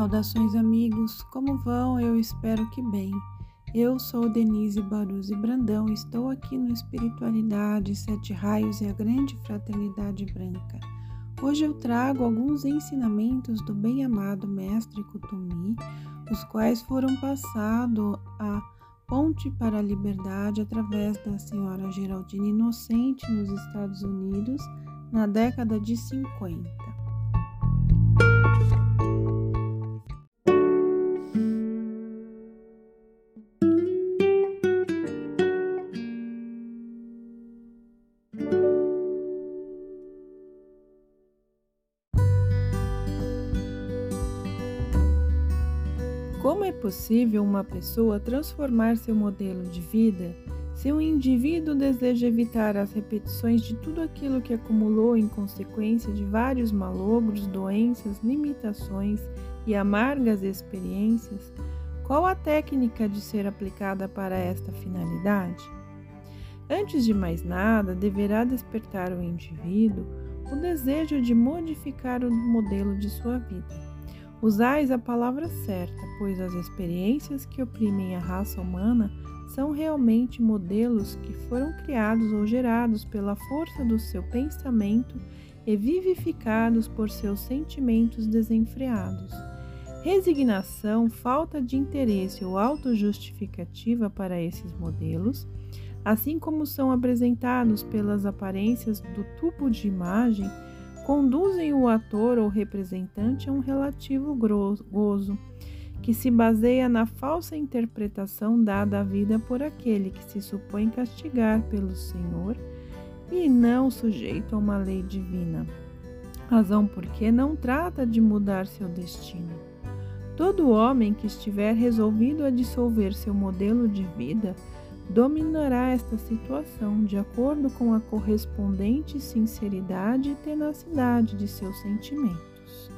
Saudações, amigos! Como vão? Eu espero que bem. Eu sou Denise Baruzzi Brandão e estou aqui no Espiritualidade, Sete Raios e a Grande Fraternidade Branca. Hoje eu trago alguns ensinamentos do bem-amado Mestre Kutumi, os quais foram passados a Ponte para a Liberdade através da senhora Geraldine Inocente nos Estados Unidos na década de 50. Possível uma pessoa transformar seu modelo de vida se um indivíduo deseja evitar as repetições de tudo aquilo que acumulou em consequência de vários malogros, doenças, limitações e amargas experiências? Qual a técnica de ser aplicada para esta finalidade? Antes de mais nada, deverá despertar o indivíduo o desejo de modificar o modelo de sua vida. Usais a palavra certa, pois as experiências que oprimem a raça humana são realmente modelos que foram criados ou gerados pela força do seu pensamento e vivificados por seus sentimentos desenfreados. Resignação, falta de interesse ou autojustificativa para esses modelos, assim como são apresentados pelas aparências do tubo de imagem, conduzem o ator ou representante a um relativo gozo, que se baseia na falsa interpretação dada à vida por aquele que se supõe castigar pelo Senhor e não sujeito a uma lei divina. Razão porque não trata de mudar seu destino. Todo homem que estiver resolvido a dissolver seu modelo de vida dominará esta situação de acordo com a correspondente sinceridade e tenacidade de seus sentimentos.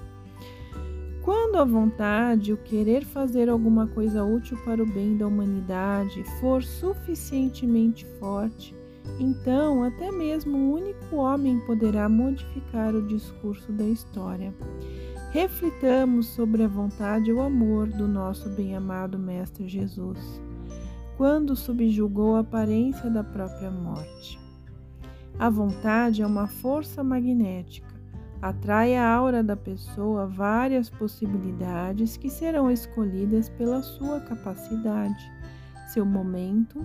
Quando a vontade, o querer fazer alguma coisa útil para o bem da humanidade for suficientemente forte, então até mesmo um único homem poderá modificar o discurso da história. Reflitamos sobre a vontade e o amor do nosso bem-amado Mestre Jesus quando subjugou a aparência da própria morte. A vontade é uma força magnética, atrai a aura da pessoa várias possibilidades que serão escolhidas pela sua capacidade, seu momento,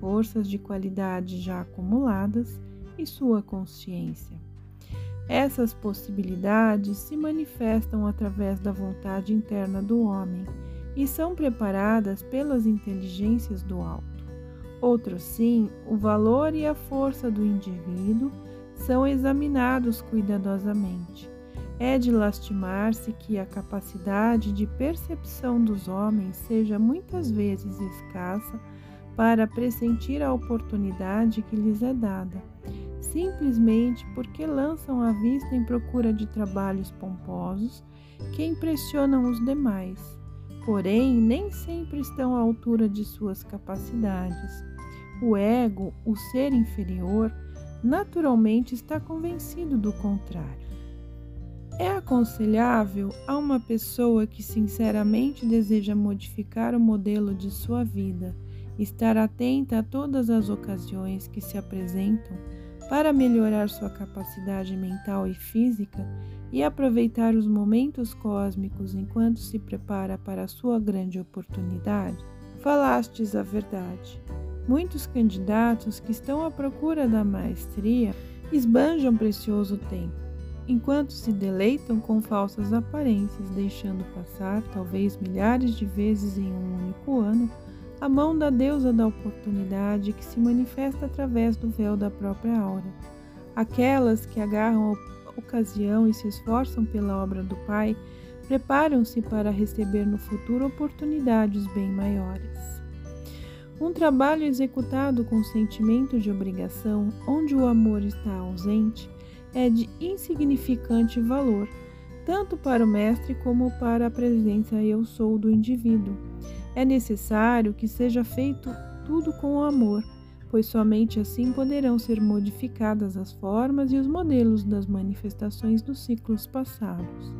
forças de qualidade já acumuladas e sua consciência. Essas possibilidades se manifestam através da vontade interna do homem e são preparadas pelas inteligências do alto. Outro sim, o valor e a força do indivíduo são examinados cuidadosamente. É de lastimar-se que a capacidade de percepção dos homens seja muitas vezes escassa para pressentir a oportunidade que lhes é dada, simplesmente porque lançam a vista em procura de trabalhos pomposos que impressionam os demais porém nem sempre estão à altura de suas capacidades. O ego, o ser inferior, naturalmente está convencido do contrário. É aconselhável a uma pessoa que sinceramente deseja modificar o modelo de sua vida estar atenta a todas as ocasiões que se apresentam para melhorar sua capacidade mental e física e aproveitar os momentos cósmicos enquanto se prepara para a sua grande oportunidade? Falastes a verdade. Muitos candidatos que estão à procura da maestria esbanjam precioso tempo, enquanto se deleitam com falsas aparências, deixando passar, talvez milhares de vezes em um único ano, a mão da deusa da oportunidade que se manifesta através do véu da própria aura. Aquelas que agarram a ocasião e se esforçam pela obra do Pai preparam-se para receber no futuro oportunidades bem maiores. Um trabalho executado com sentimento de obrigação, onde o amor está ausente, é de insignificante valor, tanto para o mestre como para a presença eu sou do indivíduo é necessário que seja feito tudo com amor, pois somente assim poderão ser modificadas as formas e os modelos das manifestações dos ciclos passados.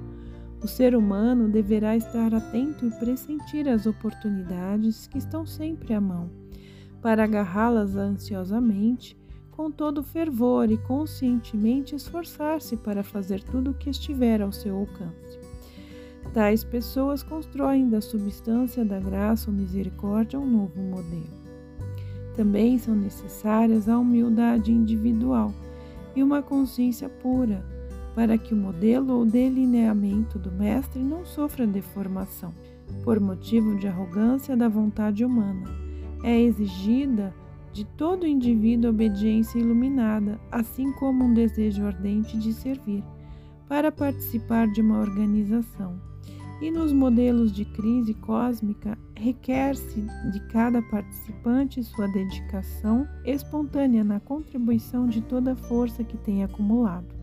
O ser humano deverá estar atento e pressentir as oportunidades que estão sempre à mão, para agarrá-las ansiosamente, com todo fervor e conscientemente esforçar-se para fazer tudo o que estiver ao seu alcance. Tais pessoas constroem da substância da graça ou misericórdia um novo modelo. Também são necessárias a humildade individual e uma consciência pura para que o modelo ou delineamento do mestre não sofra deformação, por motivo de arrogância da vontade humana. É exigida de todo indivíduo obediência iluminada, assim como um desejo ardente de servir, para participar de uma organização. E nos modelos de crise cósmica, requer-se de cada participante sua dedicação espontânea na contribuição de toda a força que tem acumulado.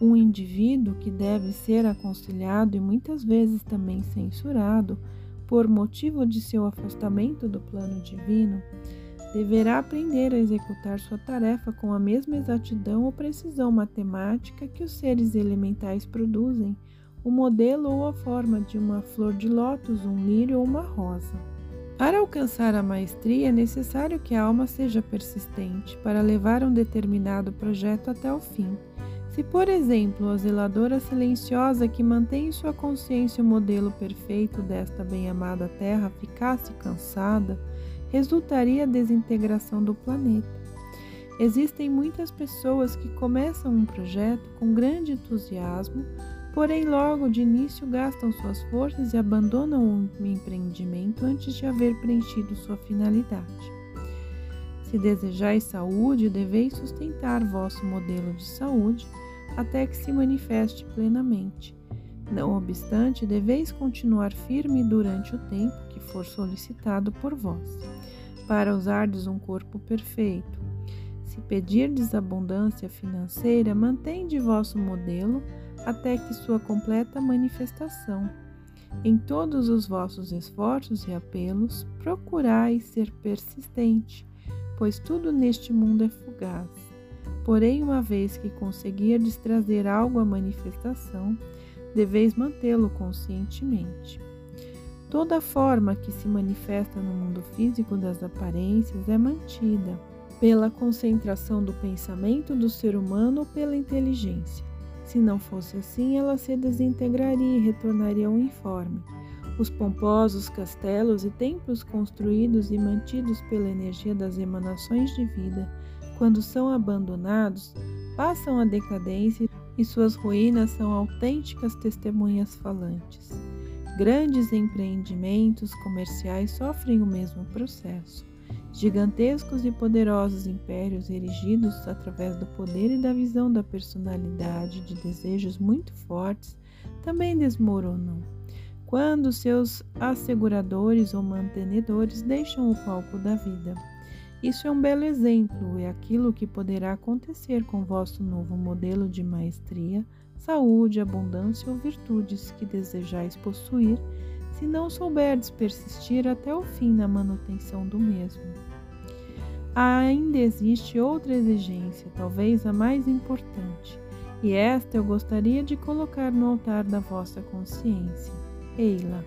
Um indivíduo que deve ser aconselhado e muitas vezes também censurado por motivo de seu afastamento do plano divino, deverá aprender a executar sua tarefa com a mesma exatidão ou precisão matemática que os seres elementais produzem, o modelo ou a forma de uma flor de lótus, um lírio ou uma rosa. Para alcançar a maestria é necessário que a alma seja persistente para levar um determinado projeto até o fim se, por exemplo, a zeladora silenciosa que mantém em sua consciência o modelo perfeito desta bem-amada Terra ficasse cansada, resultaria a desintegração do planeta. Existem muitas pessoas que começam um projeto com grande entusiasmo, porém logo de início gastam suas forças e abandonam o empreendimento antes de haver preenchido sua finalidade. Se desejais saúde, deveis sustentar vosso modelo de saúde até que se manifeste plenamente. Não obstante, deveis continuar firme durante o tempo que for solicitado por vós, para usardes um corpo perfeito. Se pedirdes abundância financeira, mantende vosso modelo até que sua completa manifestação. Em todos os vossos esforços e apelos, procurai ser persistente, pois tudo neste mundo é fugaz Porém, uma vez que conseguirdes trazer algo à manifestação, deveis mantê-lo conscientemente. Toda forma que se manifesta no mundo físico das aparências é mantida pela concentração do pensamento do ser humano ou pela inteligência. Se não fosse assim, ela se desintegraria e retornaria ao informe. Os pomposos castelos e templos construídos e mantidos pela energia das emanações de vida quando são abandonados, passam a decadência e suas ruínas são autênticas testemunhas falantes. Grandes empreendimentos comerciais sofrem o mesmo processo. Gigantescos e poderosos impérios erigidos através do poder e da visão da personalidade de desejos muito fortes também desmoronam quando seus asseguradores ou mantenedores deixam o palco da vida. Isso é um belo exemplo, é aquilo que poderá acontecer com vosso novo modelo de maestria, saúde, abundância ou virtudes que desejais possuir, se não souberdes persistir até o fim na manutenção do mesmo. Ainda existe outra exigência, talvez a mais importante, e esta eu gostaria de colocar no altar da vossa consciência. Eila,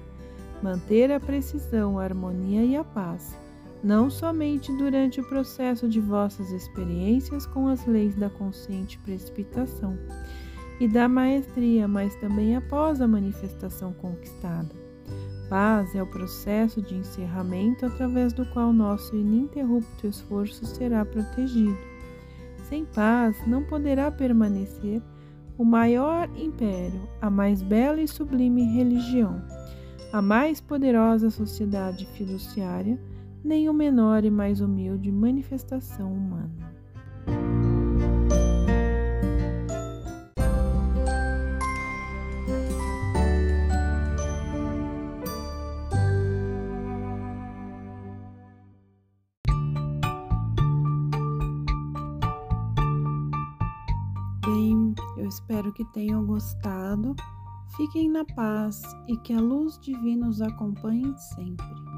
manter a precisão, a harmonia e a paz não somente durante o processo de vossas experiências com as leis da consciente precipitação e da maestria, mas também após a manifestação conquistada. Paz é o processo de encerramento através do qual nosso ininterrupto esforço será protegido. Sem paz não poderá permanecer o maior império, a mais bela e sublime religião, a mais poderosa sociedade fiduciária nem o menor e mais humilde manifestação humana. Espero que tenham gostado. Fiquem na paz e que a luz divina os acompanhe sempre.